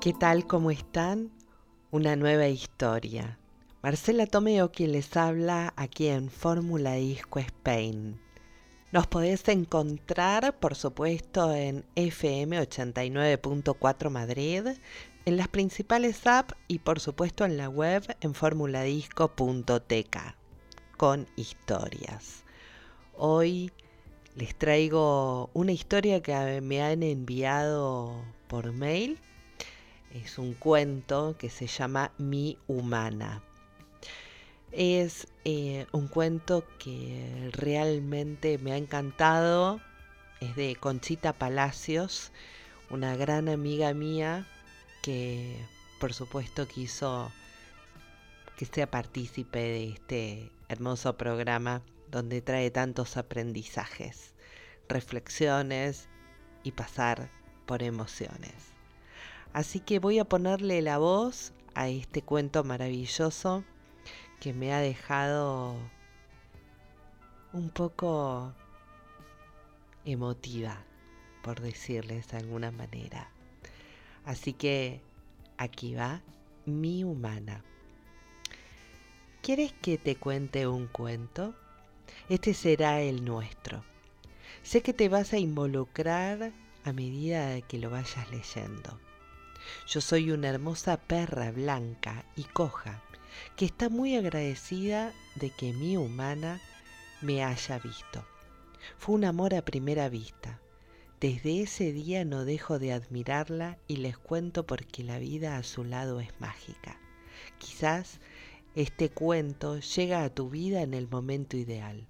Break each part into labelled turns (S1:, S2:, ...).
S1: ¿Qué tal? ¿Cómo están? Una nueva historia. Marcela Tomeo quien les habla aquí en Fórmula Disco Spain. Nos podés encontrar, por supuesto, en FM 89.4 Madrid, en las principales apps y por supuesto en la web en formuladisco.tk con historias. Hoy les traigo una historia que me han enviado por mail es un cuento que se llama Mi Humana. Es eh, un cuento que realmente me ha encantado. Es de Conchita Palacios, una gran amiga mía que por supuesto quiso que sea partícipe de este hermoso programa donde trae tantos aprendizajes, reflexiones y pasar por emociones. Así que voy a ponerle la voz a este cuento maravilloso que me ha dejado un poco emotiva, por decirles de alguna manera. Así que aquí va mi humana. ¿Quieres que te cuente un cuento? Este será el nuestro. Sé que te vas a involucrar a medida que lo vayas leyendo. Yo soy una hermosa perra blanca y coja que está muy agradecida de que mi humana me haya visto. Fue un amor a primera vista. Desde ese día no dejo de admirarla y les cuento porque la vida a su lado es mágica. Quizás este cuento llega a tu vida en el momento ideal,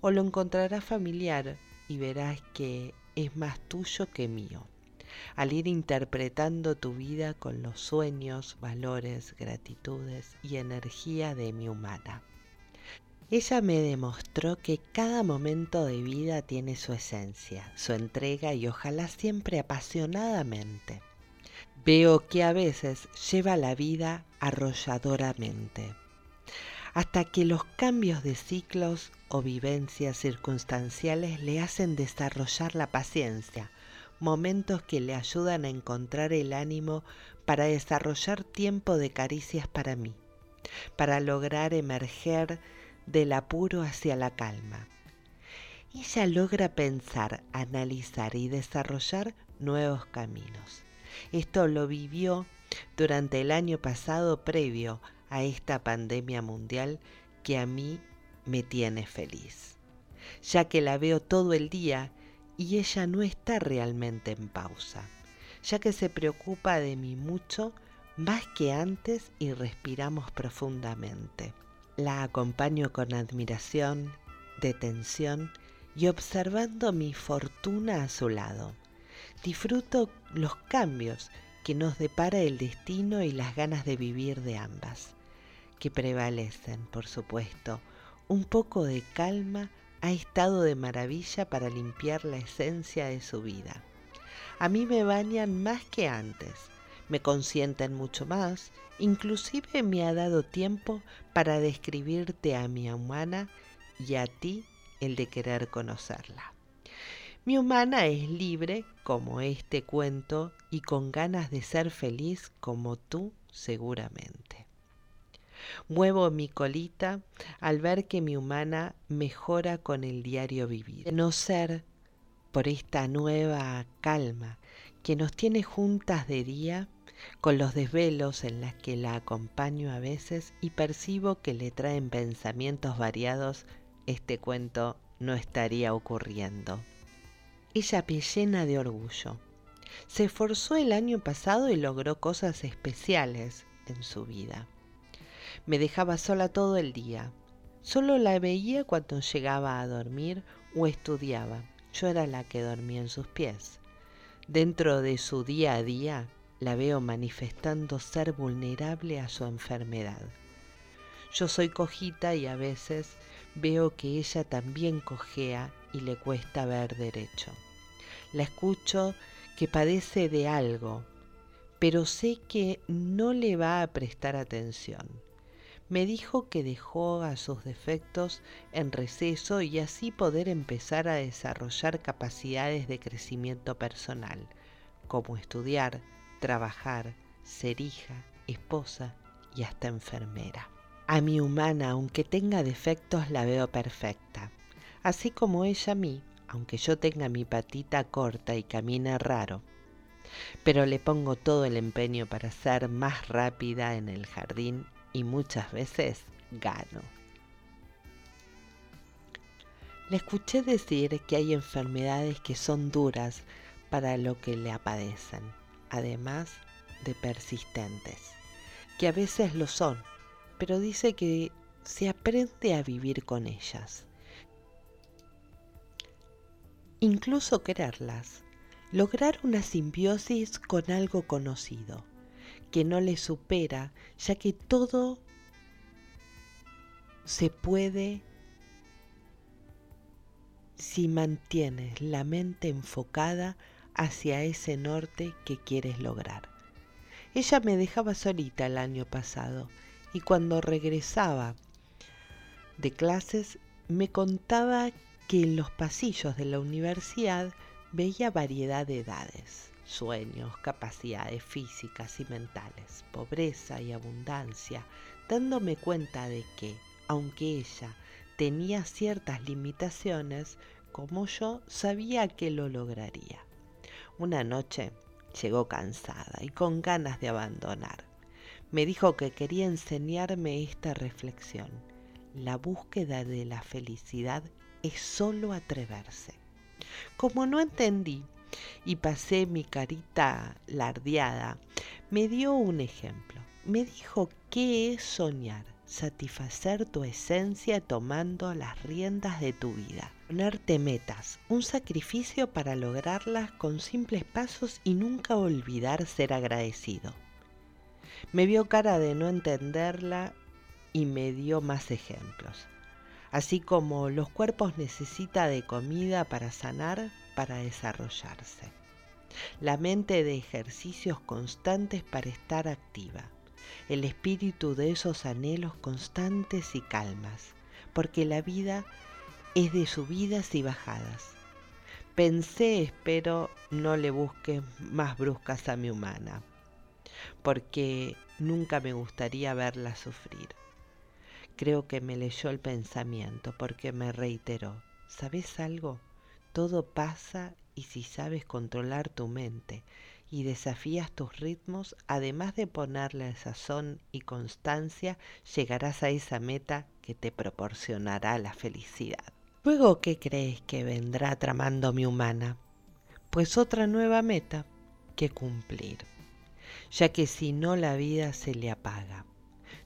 S1: o lo encontrarás familiar y verás que es más tuyo que mío al ir interpretando tu vida con los sueños, valores, gratitudes y energía de mi humana. Ella me demostró que cada momento de vida tiene su esencia, su entrega y ojalá siempre apasionadamente. Veo que a veces lleva la vida arrolladoramente, hasta que los cambios de ciclos o vivencias circunstanciales le hacen desarrollar la paciencia, momentos que le ayudan a encontrar el ánimo para desarrollar tiempo de caricias para mí, para lograr emerger del apuro hacia la calma. Ella logra pensar, analizar y desarrollar nuevos caminos. Esto lo vivió durante el año pasado previo a esta pandemia mundial que a mí me tiene feliz, ya que la veo todo el día y ella no está realmente en pausa, ya que se preocupa de mí mucho más que antes y respiramos profundamente. La acompaño con admiración, detención y observando mi fortuna a su lado. Disfruto los cambios que nos depara el destino y las ganas de vivir de ambas, que prevalecen, por supuesto, un poco de calma ha estado de maravilla para limpiar la esencia de su vida. A mí me bañan más que antes, me consienten mucho más, inclusive me ha dado tiempo para describirte a mi humana y a ti el de querer conocerla. Mi humana es libre como este cuento y con ganas de ser feliz como tú seguramente. Muevo mi colita al ver que mi humana mejora con el diario vivir. No ser por esta nueva calma que nos tiene juntas de día, con los desvelos en las que la acompaño a veces y percibo que le traen pensamientos variados, este cuento no estaría ocurriendo. Ella me llena de orgullo. Se esforzó el año pasado y logró cosas especiales en su vida. Me dejaba sola todo el día. Solo la veía cuando llegaba a dormir o estudiaba. Yo era la que dormía en sus pies. Dentro de su día a día la veo manifestando ser vulnerable a su enfermedad. Yo soy cojita y a veces veo que ella también cojea y le cuesta ver derecho. La escucho que padece de algo, pero sé que no le va a prestar atención me dijo que dejó a sus defectos en receso y así poder empezar a desarrollar capacidades de crecimiento personal, como estudiar, trabajar, ser hija, esposa y hasta enfermera. A mi humana, aunque tenga defectos, la veo perfecta, así como ella a mí, aunque yo tenga mi patita corta y camine raro. Pero le pongo todo el empeño para ser más rápida en el jardín y muchas veces gano. Le escuché decir que hay enfermedades que son duras para lo que le apadecen, además de persistentes, que a veces lo son, pero dice que se aprende a vivir con ellas. Incluso quererlas, lograr una simbiosis con algo conocido, que no le supera, ya que todo se puede si mantienes la mente enfocada hacia ese norte que quieres lograr. Ella me dejaba solita el año pasado y cuando regresaba de clases me contaba que en los pasillos de la universidad veía variedad de edades, sueños, capacidades físicas y mentales, pobreza y abundancia, dándome cuenta de que, aunque ella tenía ciertas limitaciones, como yo sabía que lo lograría. Una noche llegó cansada y con ganas de abandonar. Me dijo que quería enseñarme esta reflexión. La búsqueda de la felicidad es solo atreverse. Como no entendí y pasé mi carita lardeada, me dio un ejemplo. Me dijo qué es soñar satisfacer tu esencia tomando las riendas de tu vida. Ponerte metas, un sacrificio para lograrlas con simples pasos y nunca olvidar ser agradecido. Me vio cara de no entenderla y me dio más ejemplos. Así como los cuerpos necesitan de comida para sanar, para desarrollarse. La mente de ejercicios constantes para estar activa el espíritu de esos anhelos constantes y calmas, porque la vida es de subidas y bajadas. Pensé, espero, no le busques más bruscas a mi humana, porque nunca me gustaría verla sufrir. Creo que me leyó el pensamiento porque me reiteró, ¿sabes algo? Todo pasa y si sabes controlar tu mente y desafías tus ritmos, además de ponerle sazón y constancia, llegarás a esa meta que te proporcionará la felicidad. Luego, ¿qué crees que vendrá tramando mi humana? Pues otra nueva meta que cumplir, ya que si no la vida se le apaga.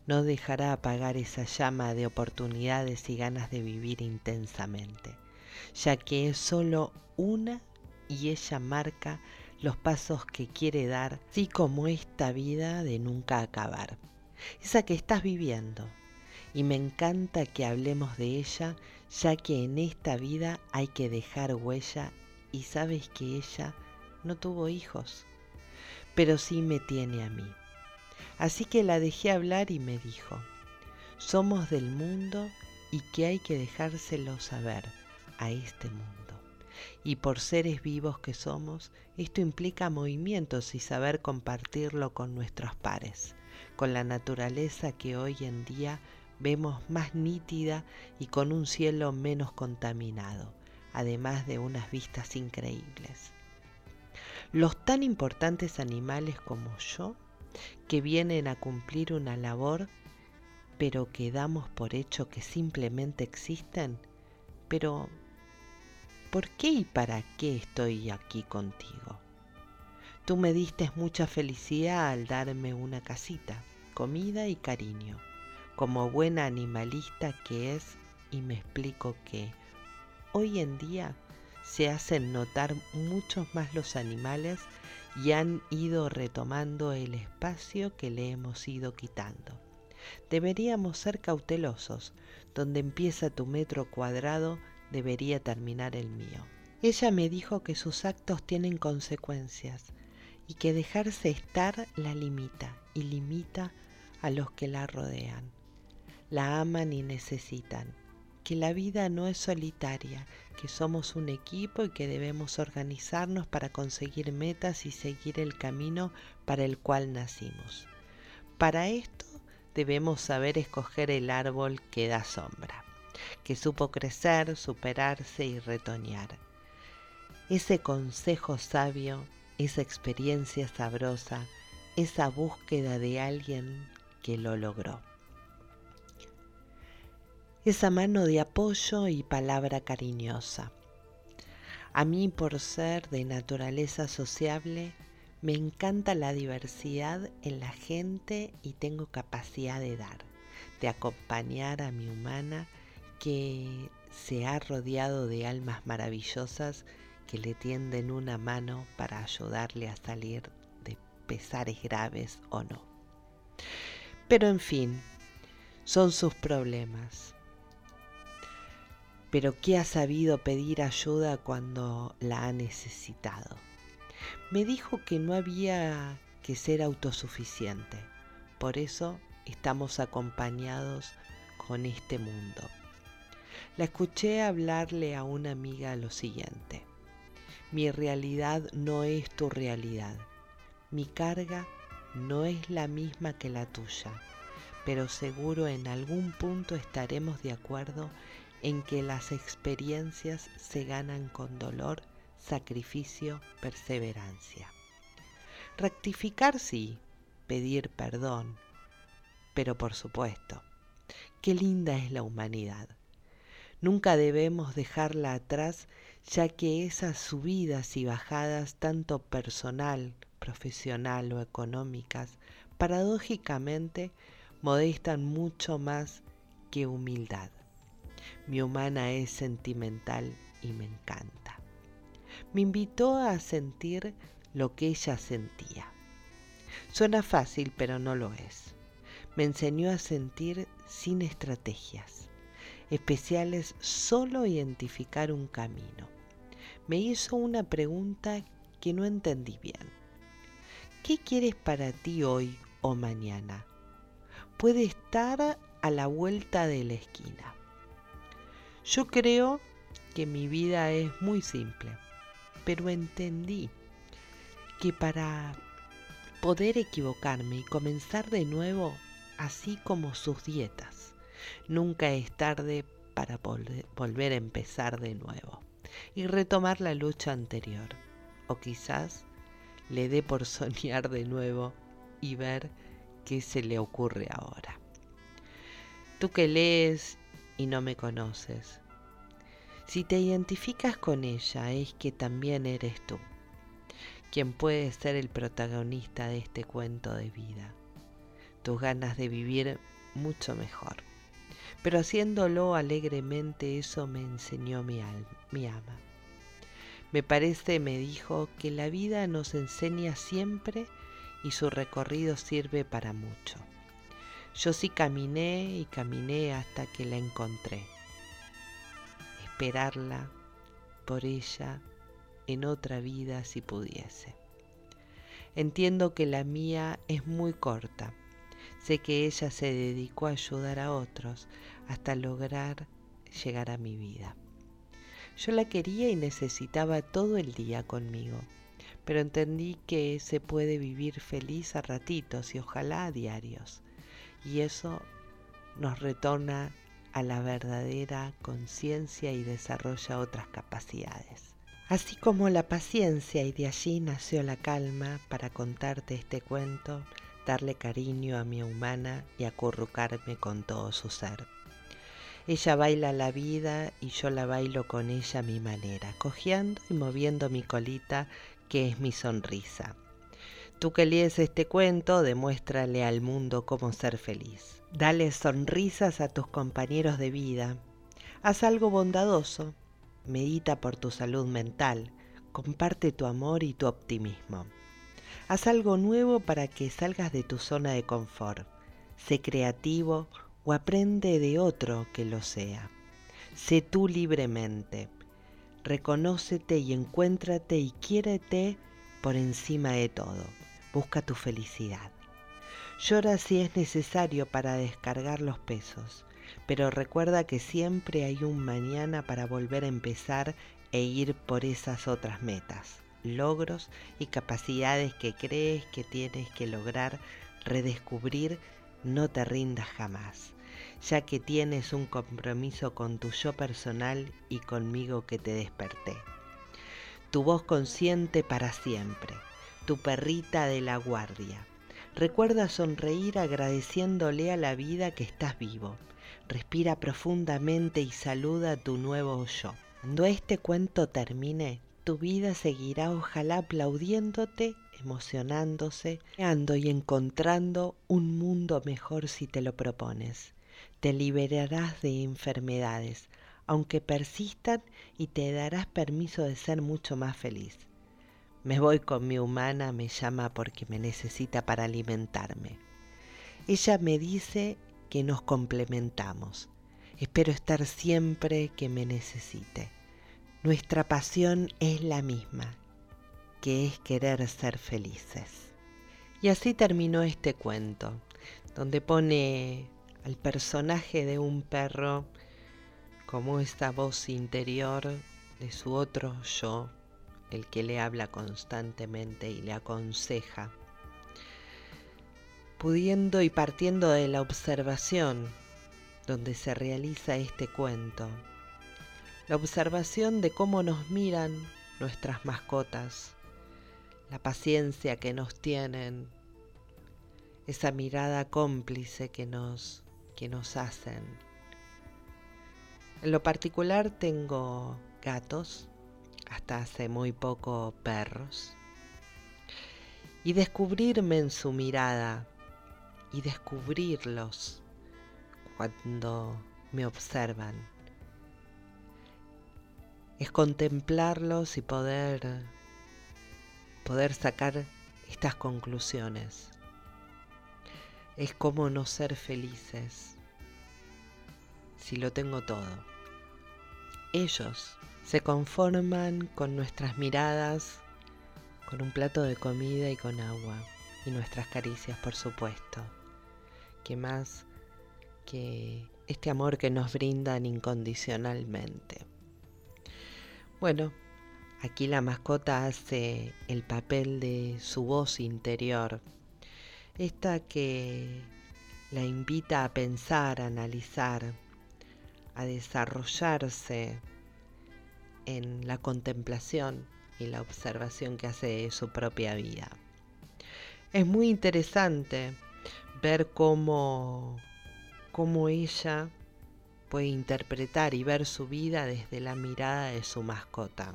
S1: No dejará apagar esa llama de oportunidades y ganas de vivir intensamente, ya que es solo una y ella marca los pasos que quiere dar, así como esta vida de nunca acabar, esa que estás viviendo. Y me encanta que hablemos de ella, ya que en esta vida hay que dejar huella y sabes que ella no tuvo hijos, pero sí me tiene a mí. Así que la dejé hablar y me dijo, somos del mundo y que hay que dejárselo saber a este mundo y por seres vivos que somos, esto implica movimientos y saber compartirlo con nuestros pares, con la naturaleza que hoy en día vemos más nítida y con un cielo menos contaminado, además de unas vistas increíbles. Los tan importantes animales como yo, que vienen a cumplir una labor, pero que damos por hecho que simplemente existen, pero ¿por qué y para qué estoy aquí contigo? Tú me diste mucha felicidad al darme una casita, comida y cariño, como buena animalista que es, y me explico que hoy en día se hacen notar muchos más los animales y han ido retomando el espacio que le hemos ido quitando. Deberíamos ser cautelosos, donde empieza tu metro cuadrado debería terminar el mío. Ella me dijo que sus actos tienen consecuencias y que dejarse estar la limita y limita a los que la rodean. La aman y necesitan, que la vida no es solitaria, que somos un equipo y que debemos organizarnos para conseguir metas y seguir el camino para el cual nacimos. Para esto debemos saber escoger el árbol que da sombra, que supo crecer, superarse y retoñar. Ese consejo sabio, esa experiencia sabrosa, esa búsqueda de alguien que lo logró. Esa mano de apoyo y palabra cariñosa. A mí por ser de naturaleza sociable, me encanta la diversidad en la gente y tengo capacidad de dar, de acompañar a mi humana que se ha rodeado de almas maravillosas que le tienden una mano para ayudarle a salir de pesares graves o no. Pero en fin, son sus problemas. Pero ¿qué ha sabido pedir ayuda cuando la ha necesitado? me dijo que no había que ser autosuficiente. Por eso estamos acompañados con este mundo. La escuché hablarle a una amiga lo siguiente. Mi realidad no es tu realidad. Mi carga no es la misma que la tuya, pero seguro en algún punto estaremos de acuerdo en que las experiencias se ganan con dolor sacrificio, perseverancia. Rectificar sí, pedir perdón, pero por supuesto, qué linda es la humanidad. Nunca debemos dejarla atrás, ya que esas subidas y bajadas, tanto personal, profesional o económicas, paradójicamente modestan mucho más que humildad. Mi humana es sentimental y me encanta me invitó a sentir lo que ella sentía. Suena fácil, pero no lo es. Me enseñó a sentir sin estrategias especiales, solo identificar un camino. Me hizo una pregunta que no entendí bien. ¿Qué quieres para ti hoy o mañana? Puede estar a la vuelta de la esquina. Yo creo que mi vida es muy simple pero entendí que para poder equivocarme y comenzar de nuevo, así como sus dietas, nunca es tarde para volver a empezar de nuevo y retomar la lucha anterior. O quizás le dé por soñar de nuevo y ver qué se le ocurre ahora. Tú que lees y no me conoces, si te identificas con ella es que también eres tú, quien puede ser el protagonista de este cuento de vida, tus ganas de vivir mucho mejor. Pero haciéndolo alegremente eso me enseñó mi, mi ama. Me parece, me dijo, que la vida nos enseña siempre y su recorrido sirve para mucho. Yo sí caminé y caminé hasta que la encontré esperarla por ella en otra vida si pudiese. Entiendo que la mía es muy corta. Sé que ella se dedicó a ayudar a otros hasta lograr llegar a mi vida. Yo la quería y necesitaba todo el día conmigo, pero entendí que se puede vivir feliz a ratitos y ojalá a diarios, y eso nos retorna a la verdadera conciencia y desarrolla otras capacidades. Así como la paciencia y de allí nació la calma para contarte este cuento, darle cariño a mi humana y acurrucarme con todo su ser. Ella baila la vida y yo la bailo con ella a mi manera, cojeando y moviendo mi colita que es mi sonrisa. Tú que lees este cuento, demuéstrale al mundo cómo ser feliz. Dale sonrisas a tus compañeros de vida. Haz algo bondadoso. Medita por tu salud mental. Comparte tu amor y tu optimismo. Haz algo nuevo para que salgas de tu zona de confort. Sé creativo o aprende de otro que lo sea. Sé tú libremente. Reconócete y encuéntrate y quiérete por encima de todo. Busca tu felicidad. Llora si es necesario para descargar los pesos. pero recuerda que siempre hay un mañana para volver a empezar e ir por esas otras metas, logros y capacidades que crees que tienes que lograr redescubrir, no te rindas jamás, ya que tienes un compromiso con tu yo personal y conmigo que te desperté. Tu voz consciente para siempre, tu perrita de la guardia. Recuerda sonreír agradeciéndole a la vida que estás vivo. Respira profundamente y saluda a tu nuevo yo. Cuando este cuento termine, tu vida seguirá ojalá aplaudiéndote, emocionándose, creando y encontrando un mundo mejor si te lo propones. Te liberarás de enfermedades, aunque persistan y te darás permiso de ser mucho más feliz. Me voy con mi humana, me llama porque me necesita para alimentarme. Ella me dice que nos complementamos. Espero estar siempre que me necesite. Nuestra pasión es la misma, que es querer ser felices. Y así terminó este cuento, donde pone al personaje de un perro como esta voz interior de su otro yo, el que le habla constantemente y le aconseja pudiendo y partiendo de la observación donde se realiza este cuento, la observación de cómo nos miran nuestras mascotas, la paciencia que nos tienen, esa mirada cómplice que nos, que nos hacen. En lo particular tengo gatos, hasta hace muy poco perros, y descubrirme en su mirada y descubrirlos cuando me observan. Es contemplarlos y poder poder sacar estas conclusiones. Es como no ser felices si lo tengo todo. Ellos se conforman con nuestras miradas, con un plato de comida y con agua, y nuestras caricias, por supuesto que más que este amor que nos brindan incondicionalmente. Bueno, aquí la mascota hace el papel de su voz interior, esta que la invita a pensar, a analizar, a desarrollarse en la contemplación y la observación que hace de su propia vida. Es muy interesante ver cómo, cómo ella puede interpretar y ver su vida desde la mirada de su mascota.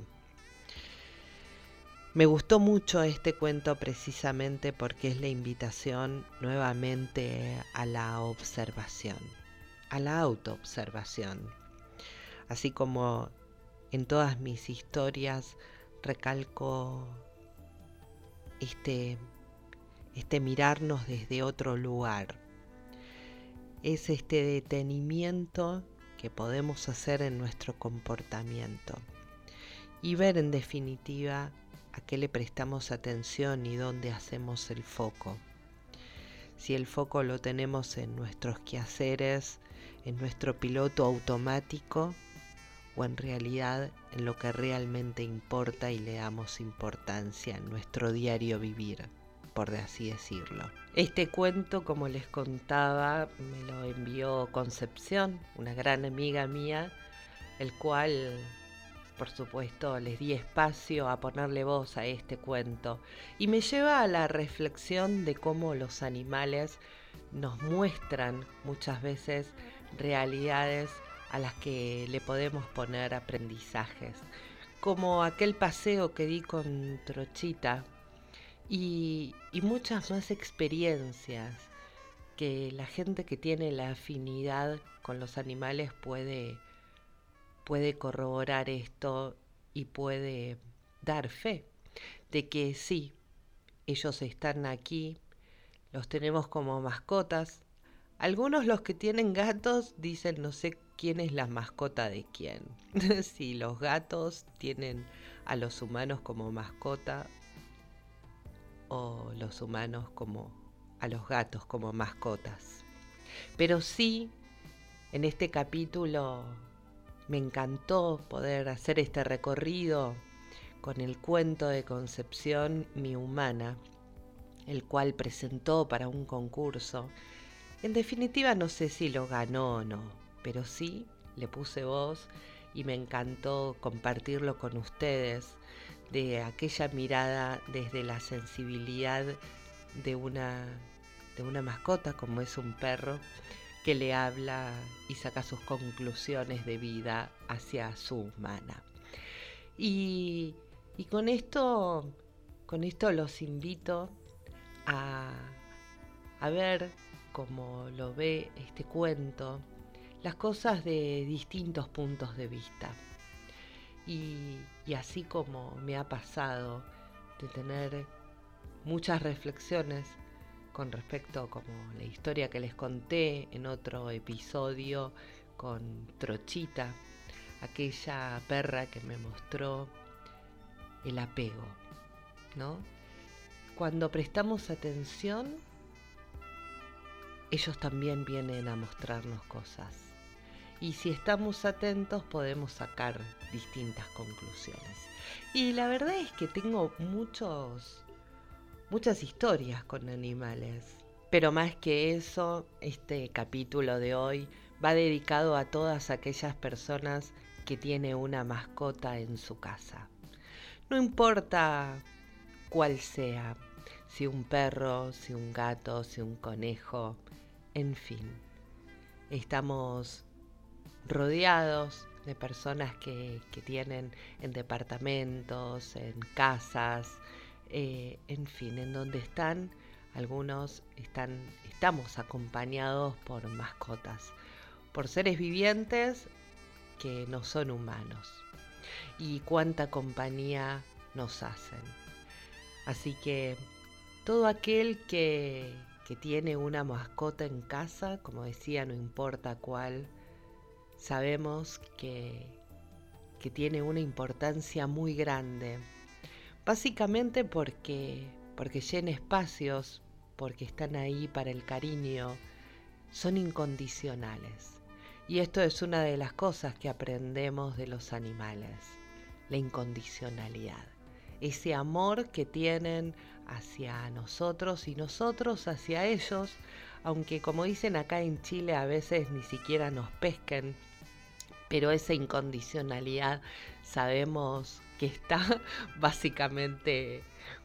S1: Me gustó mucho este cuento precisamente porque es la invitación nuevamente a la observación, a la autoobservación. Así como en todas mis historias recalco este este mirarnos desde otro lugar. Es este detenimiento que podemos hacer en nuestro comportamiento y ver en definitiva a qué le prestamos atención y dónde hacemos el foco. Si el foco lo tenemos en nuestros quehaceres, en nuestro piloto automático o en realidad en lo que realmente importa y le damos importancia en nuestro diario vivir por así decirlo. Este cuento, como les contaba, me lo envió Concepción, una gran amiga mía, el cual, por supuesto, les di espacio a ponerle voz a este cuento. Y me lleva a la reflexión de cómo los animales nos muestran muchas veces realidades a las que le podemos poner aprendizajes, como aquel paseo que di con Trochita y, muchas más experiencias que la gente que tiene la afinidad con los animales puede, puede corroborar esto y puede dar fe de que sí, ellos están aquí, los tenemos como mascotas. Algunos los que tienen gatos dicen no sé quién es la mascota de quién. si los gatos tienen a los humanos como mascota o los humanos como a los gatos como mascotas. Pero sí En este capítulo me encantó poder hacer este recorrido con el cuento de Concepción Mi Humana, el cual presentó para un concurso. En definitiva no sé si lo ganó o no, pero sí le puse voz y me encantó compartirlo con ustedes de aquella mirada desde la sensibilidad de una, de una mascota como es un perro que le habla y saca sus conclusiones de vida hacia su humana. Y, y con esto, con esto los invito a, a ver cómo lo ve este cuento, las cosas de distintos puntos de vista. Y, y así como me ha pasado de tener muchas reflexiones con respecto como la historia que les conté en otro episodio con Trochita, aquella perra que me mostró el apego, ¿no? Cuando prestamos atención, ellos también vienen a mostrarnos cosas. Y si estamos atentos podemos sacar distintas conclusiones. Y la verdad es que tengo muchos muchas historias con animales. Pero más que eso, este capítulo de hoy va dedicado a todas aquellas personas que tiene una mascota en su casa. No importa cuál sea, si un perro, si un gato, si un conejo, en fin. Estamos rodeados de personas que, que tienen en departamentos, en casas, eh, en fin, en donde están, algunos están, estamos acompañados por mascotas, por seres vivientes que no son humanos. Y cuánta compañía nos hacen. Así que todo aquel que, que tiene una mascota en casa, como decía, no importa cuál, sabemos que, que tiene una importancia muy grande Básicamente porque, porque llena espacios, porque están ahí para el cariño, son incondicionales. Y esto es una de las cosas que aprendemos de los animales, la incondicionalidad. Ese amor que tienen hacia nosotros y nosotros hacia ellos, aunque como dicen acá en Chile a veces ni siquiera nos pesquen, pero esa incondicionalidad sabemos que está básicamente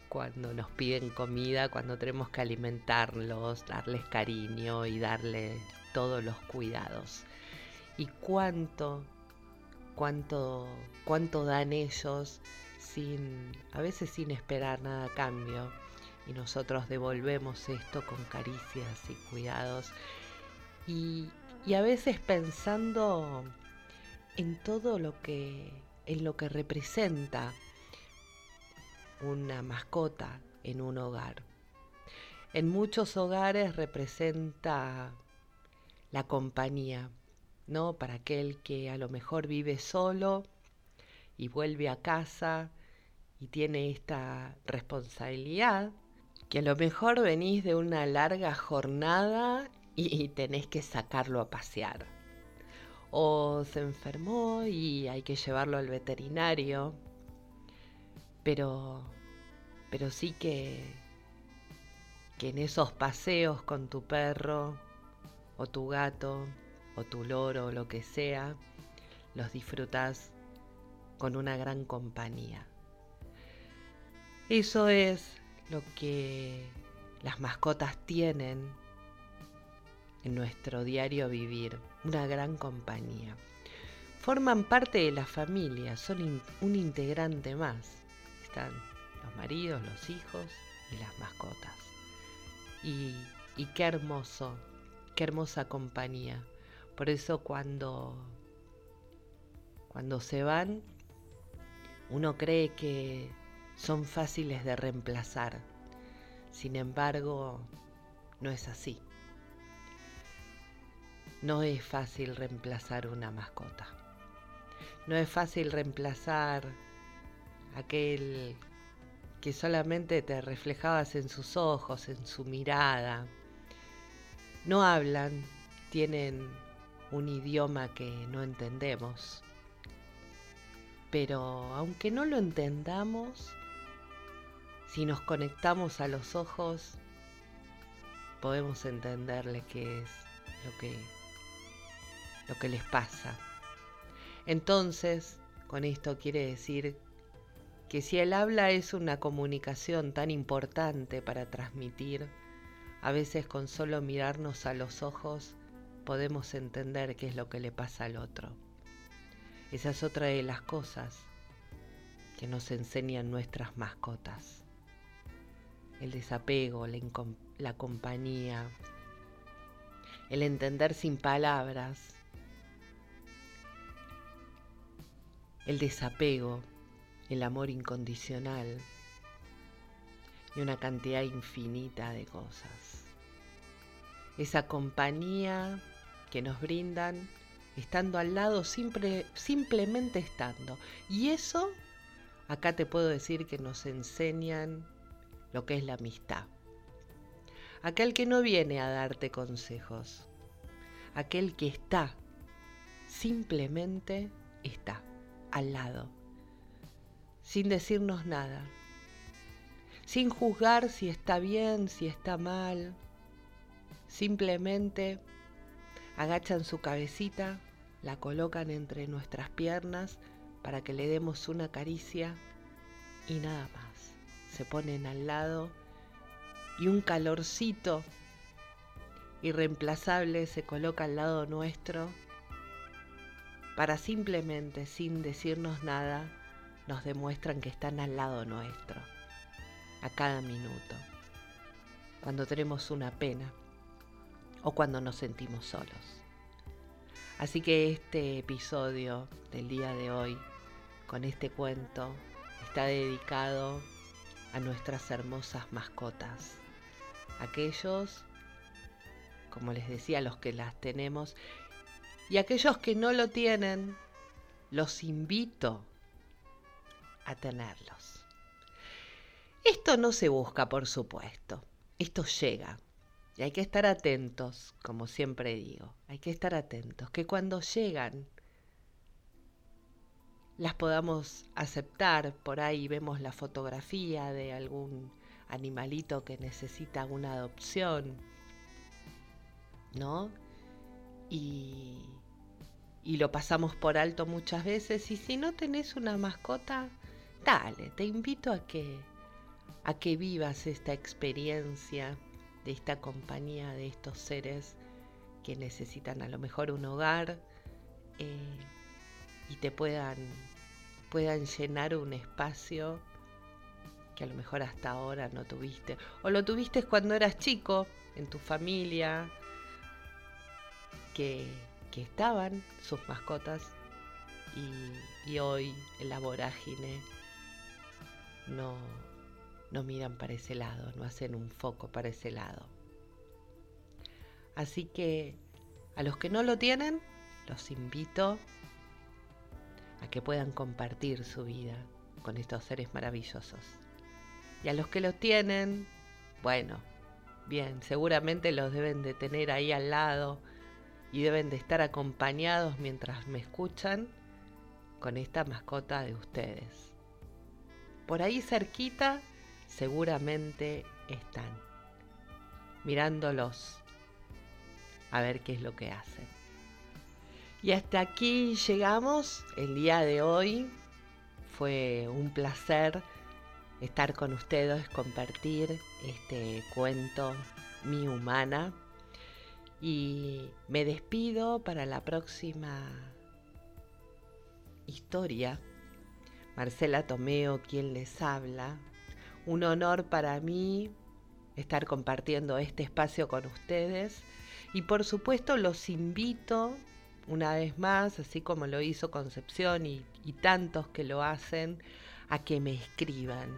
S1: cuando nos piden comida, cuando tenemos que alimentarlos, darles cariño y darles todos los cuidados. Y cuánto, cuánto, cuánto dan ellos sin, a veces sin esperar nada a cambio. Y nosotros devolvemos esto con caricias y cuidados. Y, y a veces pensando en todo lo que en lo que representa una mascota en un hogar. En muchos hogares representa la compañía, ¿no? Para aquel que a lo mejor vive solo y vuelve a casa y tiene esta responsabilidad, que a lo mejor venís de una larga jornada y tenés que sacarlo a pasear o se enfermó y hay que llevarlo al veterinario. Pero, pero sí que, que en esos paseos con tu perro o tu gato o tu loro o lo que sea, los disfrutas con una gran compañía. Eso es lo que las mascotas tienen en nuestro diario vivir una gran compañía. Forman parte de la familia, son un integrante más. Están los maridos, los hijos y las mascotas. Y, y qué hermoso, qué hermosa compañía. Por eso cuando, cuando se van, uno cree que son fáciles de reemplazar. Sin embargo, no es así. No es fácil reemplazar una mascota. No es fácil reemplazar aquel que solamente te reflejabas en sus ojos, en su mirada. No hablan, tienen un idioma que no entendemos. Pero aunque no lo entendamos, si nos conectamos a los ojos, podemos entenderle qué es lo que, lo que les pasa. Entonces, con esto quiere decir que si el habla es una comunicación tan importante para transmitir, a veces con solo mirarnos a los ojos podemos entender qué es lo que le pasa al otro. Esa es otra de las cosas que nos enseñan nuestras mascotas. El desapego, la, la compañía, el entender sin palabras, el desapego, el amor incondicional y una cantidad infinita de cosas. Esa compañía que nos brindan estando al lado, simplemente estando. Y eso, acá te puedo decir que nos enseñan lo que es la amistad. Aquel que no viene a darte consejos, aquel que está, simplemente está al lado, sin decirnos nada, sin juzgar si está bien, si está mal, simplemente agachan su cabecita, la colocan entre nuestras piernas para que le demos una caricia y nada más. Se ponen al lado y un calorcito irreemplazable se coloca al lado nuestro para simplemente, sin decirnos nada, nos demuestran que están al lado nuestro, a cada minuto, cuando tenemos una pena o cuando nos sentimos solos. Así que este episodio del día de hoy, con este cuento, está dedicado a nuestras hermosas mascotas, aquellos, como les decía, los que las tenemos, y aquellos que no lo tienen, los invito a tenerlos. Esto no se busca, por supuesto, esto llega. Y hay que estar atentos, como siempre digo, hay que estar atentos, que cuando llegan las podamos aceptar. Por ahí vemos la fotografía de algún animalito que necesita una adopción, ¿no? Y, y lo pasamos por alto muchas veces. Y si no tenés una mascota, dale, te invito a que, a que vivas esta experiencia de esta compañía de estos seres que necesitan a lo mejor un hogar eh, y te puedan, puedan llenar un espacio que a lo mejor hasta ahora no tuviste. O lo tuviste cuando eras chico, en tu familia, que, que estaban sus mascotas y, hoy en la vorágine no, no miran para ese lado, no hacen un foco para ese lado. Así que a los que no lo tienen, los invito a que puedan compartir su vida con estos seres maravillosos. Y a los que lo tienen, bueno, bien, seguramente los deben de tener ahí al lado y deben de estar acompañados mientras me escuchan con esta mascota de ustedes. Por ahí cerquita seguramente están mirándolos a ver qué es lo que hacen. Y hasta aquí llegamos el día de hoy. Fue un placer estar con ustedes, compartir este cuento Mi Humana. Y me despido para la próxima historia. Marcela Tomeo, quien les habla, un honor para mí estar compartiendo este espacio con ustedes y por supuesto los invito una vez más, así como lo hizo Concepción y, tantos que lo hacen, a que me escriban,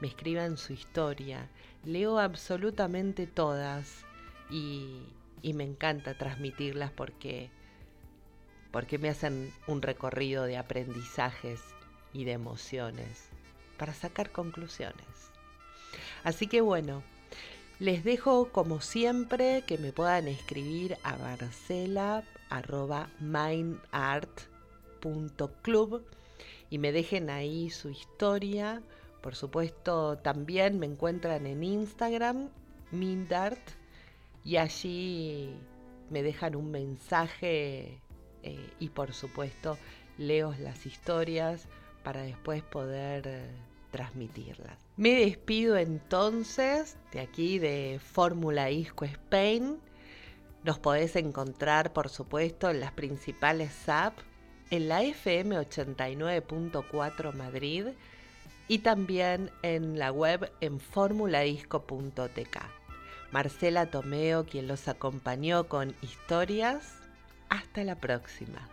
S1: me escriban su historia. Leo absolutamente todas y, y me encanta transmitirlas porque, porque me hacen un recorrido de aprendizajes y de emociones para sacar conclusiones. Así que bueno, les dejo como siempre que me puedan escribir a Marcela arroba mindart.club y me dejen ahí su historia. Por supuesto, también me encuentran en Instagram, mindart, y allí me dejan un mensaje eh, y por supuesto leo las historias para después poder eh, transmitirlas. Me despido entonces de aquí de Fórmula Isco Spain. Nos podés encontrar, por supuesto, en las principales apps, en la FM 89.4 Madrid y también en la web en formulaisco.tk. Marcela Tomeo, quien los acompañó con historias. Hasta la próxima.